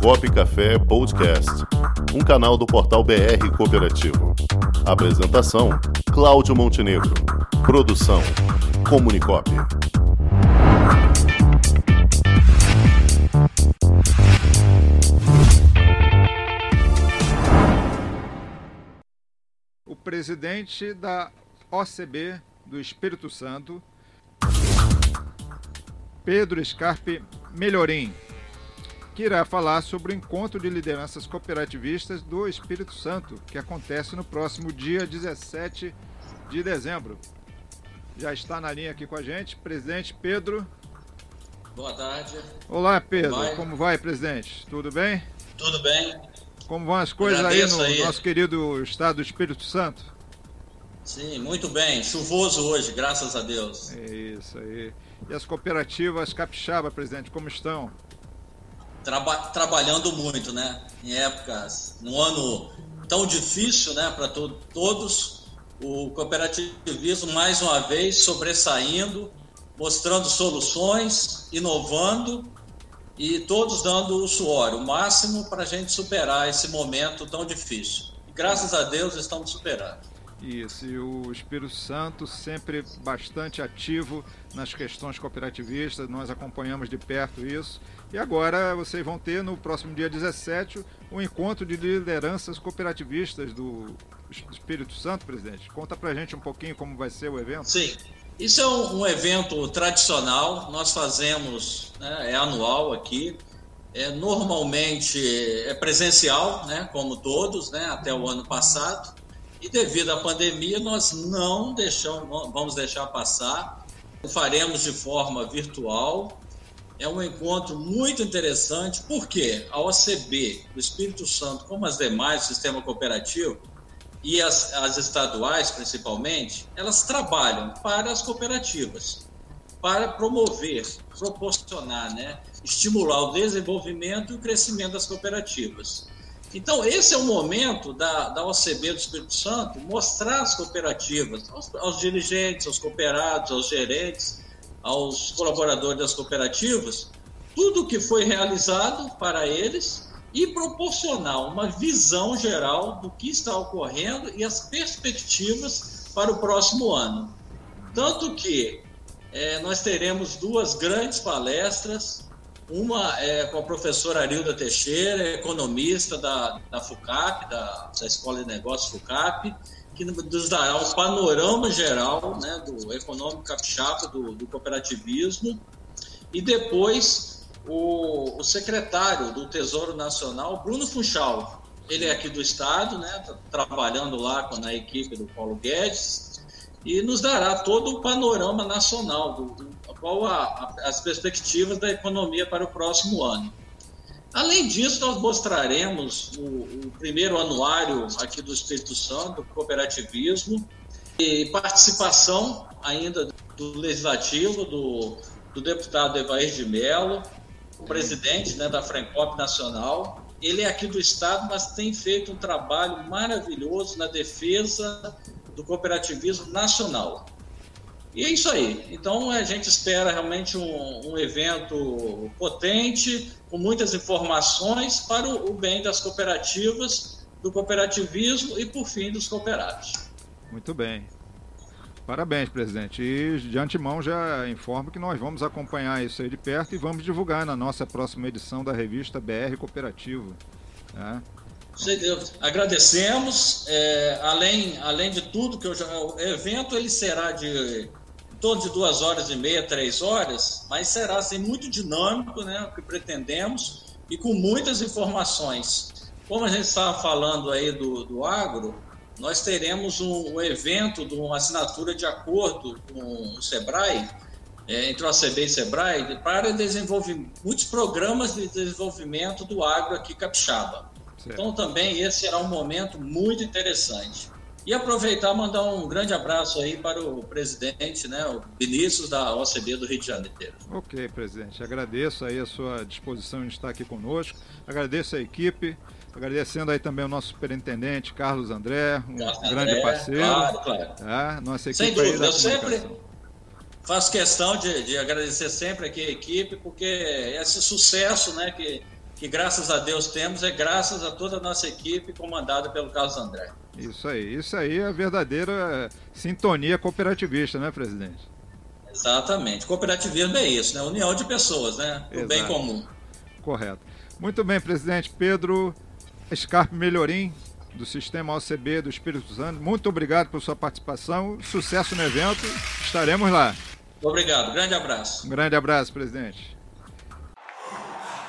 Comunicop Café Podcast, um canal do portal BR Cooperativo. Apresentação: Cláudio Montenegro. Produção: Comunicop. O presidente da OCB do Espírito Santo, Pedro Scarpe Melhorim, que irá falar sobre o encontro de lideranças cooperativistas do Espírito Santo, que acontece no próximo dia 17 de dezembro. Já está na linha aqui com a gente, presidente Pedro. Boa tarde. Olá, Pedro. Como vai, Como vai presidente? Tudo bem? Tudo bem. Como vão as coisas aí no aí. nosso querido estado do Espírito Santo? Sim, muito bem. Chuvoso hoje, graças a Deus. É isso aí. E as cooperativas capixaba, presidente, como estão? Traba trabalhando muito, né? Em épocas, num ano tão difícil, né, para to todos, o cooperativismo mais uma vez sobressaindo, mostrando soluções, inovando e todos dando o suor, o máximo para a gente superar esse momento tão difícil. E, graças a Deus estamos superando. Isso, e o Espírito Santo sempre bastante ativo nas questões cooperativistas, nós acompanhamos de perto isso. E agora vocês vão ter no próximo dia 17 o um encontro de lideranças cooperativistas do Espírito Santo, presidente. Conta pra gente um pouquinho como vai ser o evento. Sim, isso é um, um evento tradicional, nós fazemos, né, é anual aqui, é, normalmente é presencial, né, como todos, né, até o ano passado. E devido à pandemia, nós não deixamos, vamos deixar passar. Faremos de forma virtual. É um encontro muito interessante, porque a OCB do Espírito Santo, como as demais, o sistema cooperativo, e as, as estaduais principalmente, elas trabalham para as cooperativas, para promover, proporcionar, né, estimular o desenvolvimento e o crescimento das cooperativas. Então, esse é o momento da, da OCB do Espírito Santo mostrar as cooperativas, aos, aos dirigentes, aos cooperados, aos gerentes, aos colaboradores das cooperativas, tudo o que foi realizado para eles e proporcionar uma visão geral do que está ocorrendo e as perspectivas para o próximo ano. Tanto que é, nós teremos duas grandes palestras uma é com a professora Arilda Teixeira, economista da, da FUCAP, da, da Escola de Negócios FUCAP, que nos dará um panorama geral né, do econômico capixaba, do, do cooperativismo. E depois o, o, secretário do Tesouro Nacional, Bruno Funchal. Ele é aqui do Estado, né, tá trabalhando lá na equipe do Paulo Guedes, e nos dará todo o panorama nacional do, do qual a, a, as perspectivas da economia para o próximo ano. Além disso, nós mostraremos o, o primeiro anuário aqui do Espírito Santo, cooperativismo, e participação ainda do Legislativo, do, do deputado Evair de Mello, o presidente né, da Frencop Nacional. Ele é aqui do Estado, mas tem feito um trabalho maravilhoso na defesa do cooperativismo nacional. E é isso aí. Então a gente espera realmente um, um evento potente, com muitas informações para o, o, bem das cooperativas, do cooperativismo e, por fim, dos cooperados. Muito bem. Parabéns, presidente. E de antemão já informo que nós vamos acompanhar isso aí de perto e vamos divulgar na nossa próxima edição da revista BR Cooperativo. Né? Agradecemos. É, além, além de tudo que eu já, o evento ele será de torno de duas horas e meia, três horas, mas será assim, muito dinâmico, né, o que pretendemos, e com muitas informações. Como a gente estava falando aí do, do agro, nós teremos um, um evento de uma assinatura de acordo com o SEBRAE, é, entre o ACB e o SEBRAE, para desenvolver muitos programas de desenvolvimento do agro aqui capixaba. Certo. Então também esse será um momento muito interessante. E aproveitar e mandar um grande abraço aí para o presidente, né, o Vinícius da OCB do Rio de Janeiro. Ok, presidente. Agradeço aí a sua disposição de estar aqui conosco. Agradeço a equipe. Agradecendo aí também o nosso superintendente, Carlos André, um Carlos grande André, parceiro. Claro, claro. É, nossa equipe Sem dúvida, eu sempre faço questão de, de, agradecer sempre aqui a equipe, porque esse sucesso né, que que graças a Deus temos é graças a toda a nossa equipe comandada pelo Carlos André. Isso aí, isso aí é a verdadeira sintonia cooperativista, né, presidente? Exatamente. Cooperativismo é isso, né? União de pessoas, né? O bem comum. Correto. Muito bem, presidente Pedro Scarpe Melhorim, do Sistema OCB do Espírito Santo. Muito obrigado por sua participação. Sucesso no evento. Estaremos lá. Obrigado. Grande abraço. Um grande abraço, presidente.